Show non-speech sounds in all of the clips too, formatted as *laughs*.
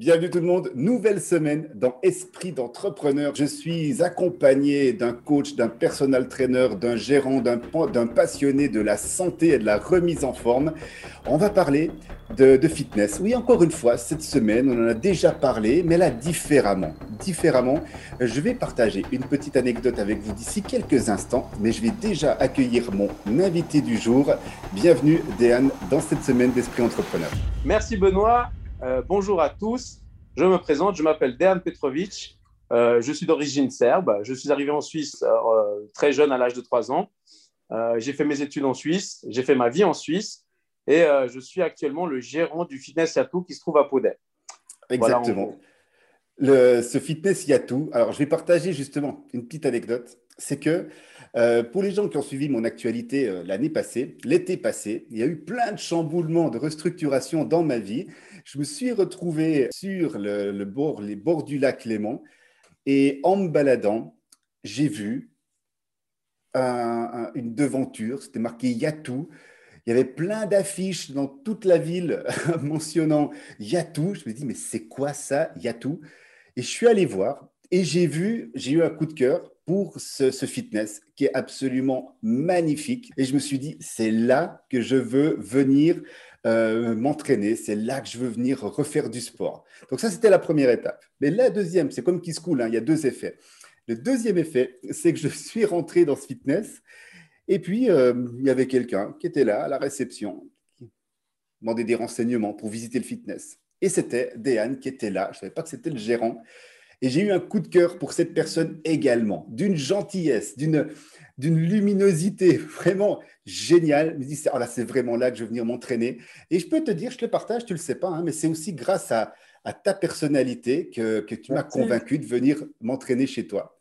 Bienvenue tout le monde, nouvelle semaine dans Esprit d'entrepreneur. Je suis accompagné d'un coach, d'un personal trainer, d'un gérant, d'un passionné de la santé et de la remise en forme. On va parler de, fitness. Oui, encore une fois, cette semaine, on en a déjà parlé, mais là différemment. Différemment, je vais partager une petite anecdote avec vous d'ici quelques instants, mais je vais déjà accueillir mon invité du jour. Bienvenue, Déane, dans cette semaine d'Esprit Entrepreneur. Merci Benoît. Euh, bonjour à tous. Je me présente, je m'appelle Dejan Petrovic. Euh, je suis d'origine serbe. Je suis arrivé en Suisse euh, très jeune, à l'âge de 3 ans. j'ai fait mes études en Suisse, j'ai fait ma vie en Suisse et je suis actuellement le gérant du Fitness Yatou qui se trouve à Podé. Exactement. le, ce Fitness Yatou, alors je vais partager justement une petite anecdote. C'est que pour les gens qui ont suivi mon actualité l'année passée, l'été passé, il y a eu plein de chamboulements, de restructuration dans ma vie je me suis retrouvé sur le, bord, les bords du lac Léman et en me baladant, j'ai vu une devanture, c'était marqué Yatou. Il y avait plein d'affiches dans toute la ville *laughs* mentionnant Yatou. Je me dis, mais c'est quoi ça, Yatou Et je suis allé voir et j'ai vu, j'ai eu un coup de cœur pour ce, fitness qui est absolument magnifique. Et je me suis dit, c'est là que je veux venir euh, m'entraîner, c'est là que je veux venir refaire du sport. Donc ça, c'était la première étape. Mais la deuxième, c'est comme qui se coule, hein, il y a deux effets. Le deuxième effet, c'est que je suis rentré dans ce fitness et puis euh, il y avait quelqu'un qui était là à la réception, qui demandait des renseignements pour visiter le fitness. Et c'était Déane qui était là. Je ne savais pas que c'était le gérant. Et j'ai eu un coup de cœur pour cette personne également, d'une gentillesse, d'une d'une luminosité vraiment géniale. Je me dis, oh là, c'est vraiment là que je veux venir m'entraîner. Et je peux te dire, je te le partage, tu ne le sais pas, hein, mais c'est aussi grâce à, ta personnalité que, tu m'as convaincu de venir m'entraîner chez toi.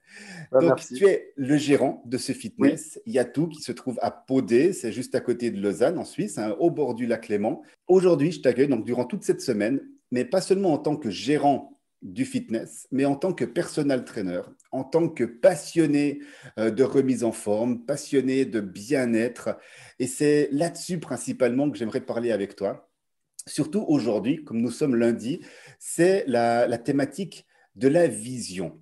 Bah, Donc, tu es le gérant de ce fitness, Yatou, qui se trouve à Podé, c'est juste à côté de Lausanne, en Suisse, hein, au bord du lac Léman. Aujourd'hui, je t'accueille donc durant toute cette semaine, mais pas seulement en tant que gérant du fitness, mais en tant que personal trainer, en tant que passionné euh, de remise en forme, passionné de bien-être. Et c'est là-dessus principalement que j'aimerais parler avec toi. Surtout aujourd'hui, comme nous sommes lundi, c'est la, thématique de la vision.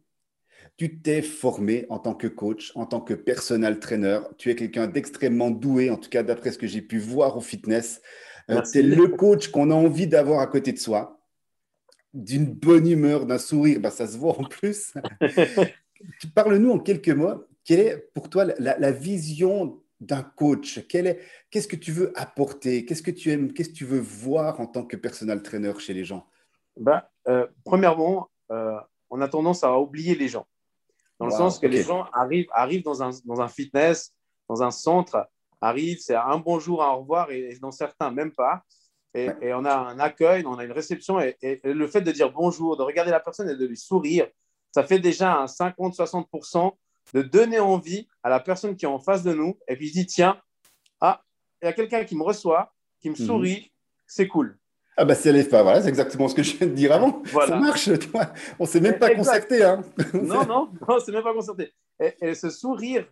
Tu t'es formé en tant que coach, en tant que personal trainer. Tu es quelqu'un d'extrêmement doué, en tout cas d'après ce que j'ai pu voir au fitness. Euh, c'est le coach qu'on a envie d'avoir à côté de soi d'une bonne humeur, d'un sourire, bah, ça se voit en plus. *laughs* Parle-nous en quelques mots, quelle est pour toi la, vision d'un coach? Qu'est-ce que tu veux apporter? Qu'est-ce que tu aimes? Qu'est-ce que tu veux voir en tant que personal trainer chez les gens? Bah, euh, Premièrement, euh, on a tendance à oublier les gens. Dans le sens que les gens arrivent, arrivent dans, un, dans un fitness, dans un centre, arrivent, c'est un bonjour, un au revoir, et dans certains, même pas. Et, on a un accueil, on a une réception. Et, le fait de dire bonjour, de regarder la personne et de lui sourire, ça fait déjà un 50-60% de donner envie à la personne qui est en face de nous. Et puis, il dit tiens, ah, il y a quelqu'un qui me reçoit, qui me mhm. sourit, c'est cool. Ah bah c'est voilà, c'est exactement ce que je viens de dire avant. Ça marche, toi. On ne s'est même pas concerté. Hein. non, non, on s'est même pas concerté. Et, et, ce sourire,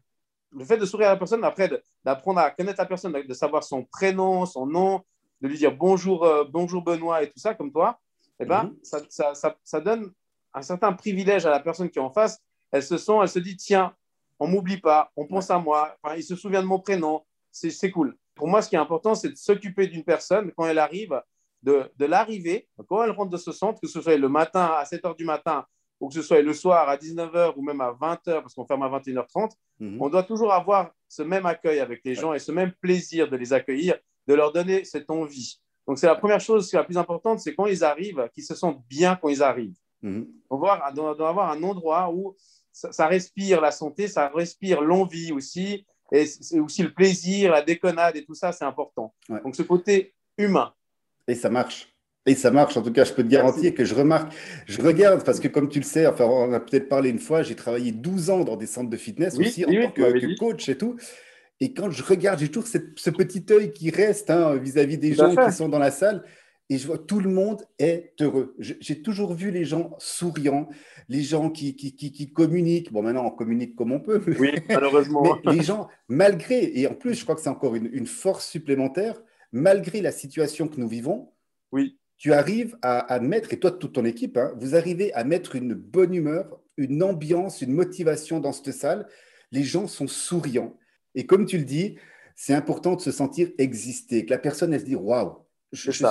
le fait de sourire à la personne, après d'apprendre à connaître la personne, de savoir son prénom, son nom, de lui dire bonjour, euh, bonjour Benoît et tout ça, comme toi, eh ben, mhm. ça, ça, ça, donne un certain privilège à la personne qui est en face. Elle se sent, elle se dit tiens, on m'oublie pas, on pense à moi, enfin, il se souvient de mon prénom, c'est cool. Pour moi, ce qui est important, c'est de s'occuper d'une personne quand elle arrive, de, de l'arrivée, quand elle rentre de ce centre, que ce soit le matin à 7 h du matin ou que ce soit le soir à 19h ou même à 20h, parce qu'on ferme à 21h30, mhm. on doit toujours avoir ce même accueil avec les gens et ce même plaisir de les accueillir de leur donner cette envie. Donc, c'est la première chose qui est la plus importante, c'est quand ils arrivent, qu'ils se sentent bien quand ils arrivent. Mhm. On doit, avoir un endroit où ça, respire la santé, ça respire l'envie aussi, et c'est aussi le plaisir, la déconnade et tout ça, c'est important. Donc, ce côté humain. Et ça marche. Et ça marche, en tout cas, je peux te garantir que je remarque, je regarde, parce que comme tu le sais, enfin, on a peut-être parlé une fois, j'ai travaillé 12 ans dans des centres de fitness aussi en tant que, coach et tout. Et quand je regarde, j'ai toujours ce petit œil qui reste hein, vis-à-vis des gens qui sont dans la salle. Et je vois tout le monde est heureux. J'ai toujours vu les gens souriants, les gens qui, qui, qui, communiquent. Bon, maintenant, on communique comme on peut. Oui, malheureusement. *laughs* mais les gens, malgré, et en plus, je crois que c'est encore une, une, force supplémentaire, malgré la situation que nous vivons, oui. tu arrives à, mettre, et toi, toute ton équipe, hein, vous arrivez à mettre une bonne humeur, une ambiance, une motivation dans cette salle. Les gens sont souriants. Et comme tu le dis, c'est important de se sentir exister, que la personne, elle se dit Waouh, je, suis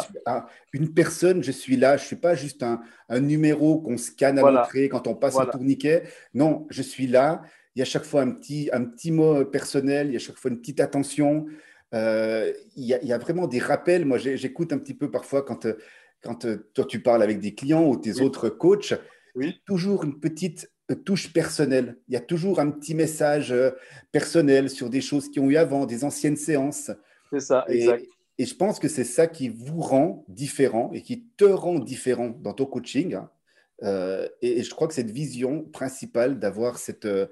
une personne, je suis là, je ne suis pas juste un, numéro qu'on scanne à l'entrée quand on passe un tourniquet. Non, je suis là. Il y a chaque fois un petit, un petit mot personnel, il y a chaque fois une petite attention. Euh, il, y a, vraiment des rappels. Moi, j'écoute un petit peu parfois quand, quand euh, toi tu parles avec des clients ou tes autres coachs. Oui. Toujours une petite touche personnelle. Il y a toujours un petit message euh, personnel sur des choses qui ont eu avant, des anciennes séances. C'est ça, exact. Et je pense que c'est ça qui vous rend différent et qui te rend différent dans ton coaching. Hein. Euh, et, je crois que cette vision principale d'avoir cette euh,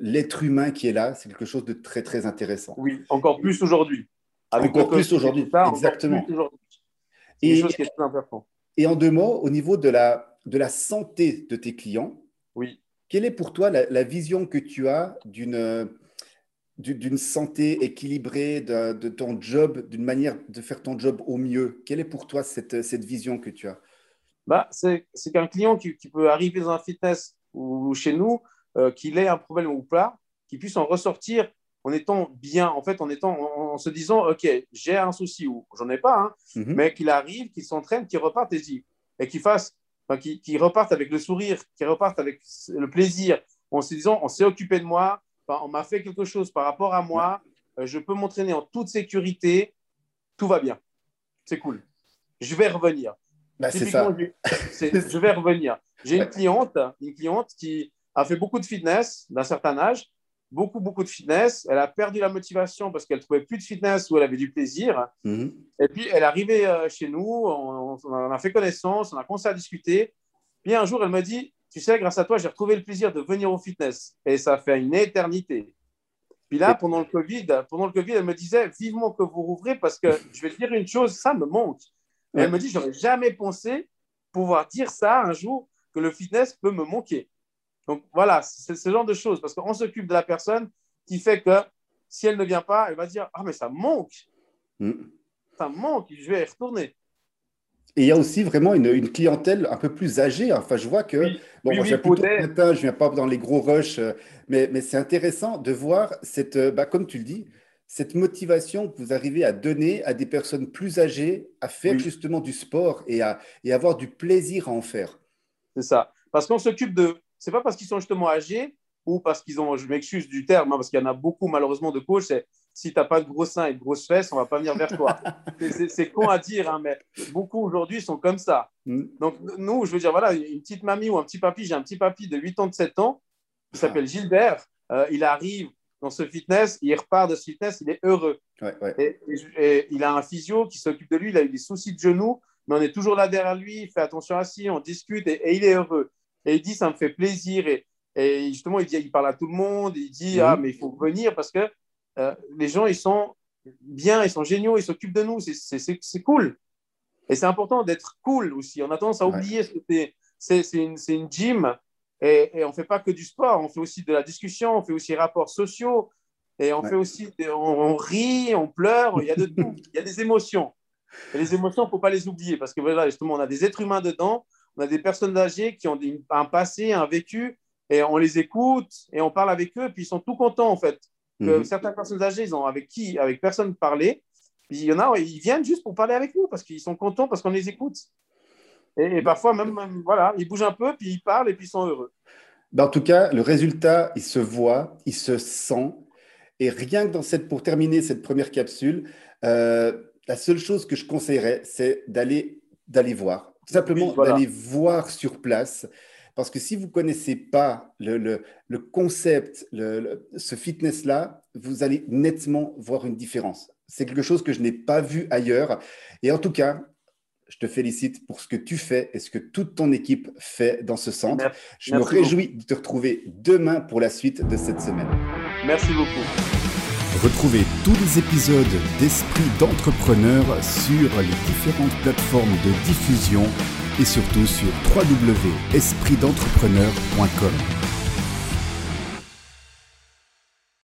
l'être humain qui est là, c'est quelque chose de très très intéressant. Oui, encore plus aujourd'hui. Encore plus aujourd'hui, exactement. Et, chose qui est très important. Et en deux mots, au niveau de la, de la santé de tes clients, oui. quelle est pour toi la, vision que tu as d'une d'une santé équilibrée, de, ton job, d'une manière de faire ton job au mieux? Quelle est pour toi cette, cette vision que tu as? Bah, C'est qu'un client qui, peut arriver dans un fitness ou chez nous, euh, qu'il ait un problème ou pas, qu'il puisse en ressortir en étant bien, en fait, en, étant, en, se disant, OK, j'ai un souci ou j'en ai pas, hein, mhm. mais qu'il arrive, qu'il s'entraîne, qu'il reparte et, et qu'il fasse enfin, qui, qui, repartent avec le sourire, qui repartent avec le plaisir, en se disant on s'est occupé de moi, on m'a fait quelque chose par rapport à moi, euh, je peux m'entraîner en toute sécurité, tout va bien. C'est cool. Je vais revenir. Bah, c'est ça. *laughs* Je, vais revenir. J'ai une cliente, une cliente qui a fait beaucoup de fitness d'un certain âge beaucoup, beaucoup de fitness. Elle a perdu la motivation parce qu'elle trouvait plus de fitness où elle avait du plaisir. Mhm. Et puis, elle est arrivée euh, chez nous, on, a fait connaissance, on a commencé à discuter. Puis un jour, elle m'a dit, tu sais, grâce à toi, j'ai retrouvé le plaisir de venir au fitness. Et ça fait une éternité. Puis là, pendant le Covid, pendant le COVID, elle me disait, vivement que vous rouvrez parce que je vais te dire une chose, ça me manque. elle me dit, j'aurais jamais pensé pouvoir dire ça un jour, que le fitness peut me manquer. Donc voilà, c'est ce genre de choses, parce qu'on s'occupe de la personne qui fait que si elle ne vient pas, elle va dire Ah, mais ça manque. Mm. Ça manque, je vais y retourner. Et il y a aussi vraiment une, clientèle un peu plus âgée. Enfin, je vois que, bon, moi, je viens plutôt matin, je viens pas dans les gros rushs, euh, mais, mais c'est intéressant de voir cette, euh, bah, comme tu le dis, cette motivation que vous arrivez à donner à des personnes plus âgées à faire justement du sport et à et avoir du plaisir à en faire. C'est ça. Parce qu'on s'occupe de, c'est pas parce qu'ils sont justement âgés ou parce qu'ils ont, je m'excuse du terme, hein, parce qu'il y en a beaucoup malheureusement de coachs, c'est si tu n'as pas de gros seins et de grosses fesses, on va pas venir vers toi. *laughs* c'est con à dire, hein, mais beaucoup aujourd'hui sont comme ça. Mm. Donc nous, je veux dire, voilà, une petite mamie ou un petit papy, j'ai un petit papy de 8 ans, de 7 ans, qui s'appelle Gilbert, euh, il arrive dans ce fitness, il repart de ce fitness, il est heureux. Et, il a un physio qui s'occupe de lui, il a eu des soucis de genoux, mais on est toujours là derrière lui, il fait attention à si, on discute et il est heureux. Et il dit, ça me fait plaisir. Et, et justement, il, dit, il parle à tout le monde. Il dit, ah, mais il faut venir parce que euh, les gens, ils sont bien, ils sont géniaux, ils s'occupent de nous. C'est cool. Et c'est important d'être cool aussi. On a tendance à oublier ce que c'est une, une, gym. Et, et on ne fait pas que du sport, on fait aussi de la discussion, on fait aussi des rapports sociaux. Et on fait aussi, on, rit, on pleure, il y a de tout. *laughs* Il y a des émotions. Et les émotions, il ne faut pas les oublier parce que voilà, justement, on a des êtres humains dedans on a des personnes âgées qui ont un passé, un vécu, et on les écoute et on parle avec eux, puis ils sont tout contents en fait. Que mhm. Certaines personnes âgées, ils ont avec qui, avec personne parler. Puis il y en a, ils viennent juste pour parler avec nous parce qu'ils sont contents parce qu'on les écoute. Et, parfois même, voilà, ils bougent un peu, puis ils parlent et puis ils sont heureux. Ben, en tout cas, le résultat, il se voit, il se sent. Et rien que dans cette, pour terminer cette première capsule, euh, la seule chose que je conseillerais, c'est d'aller d'aller voir, simplement d'aller voir sur place. Parce que si vous ne connaissez pas le, le, concept, le, ce fitness-là, vous allez nettement voir une différence. C'est quelque chose que je n'ai pas vu ailleurs. Et en tout cas, je te félicite pour ce que tu fais et ce que toute ton équipe fait dans ce centre. Je me réjouis de te retrouver demain pour la suite de cette semaine. Merci beaucoup. Retrouvez tous les épisodes d'Esprit d'entrepreneur sur les différentes plateformes de diffusion et surtout sur www.espritdentrepreneur.com.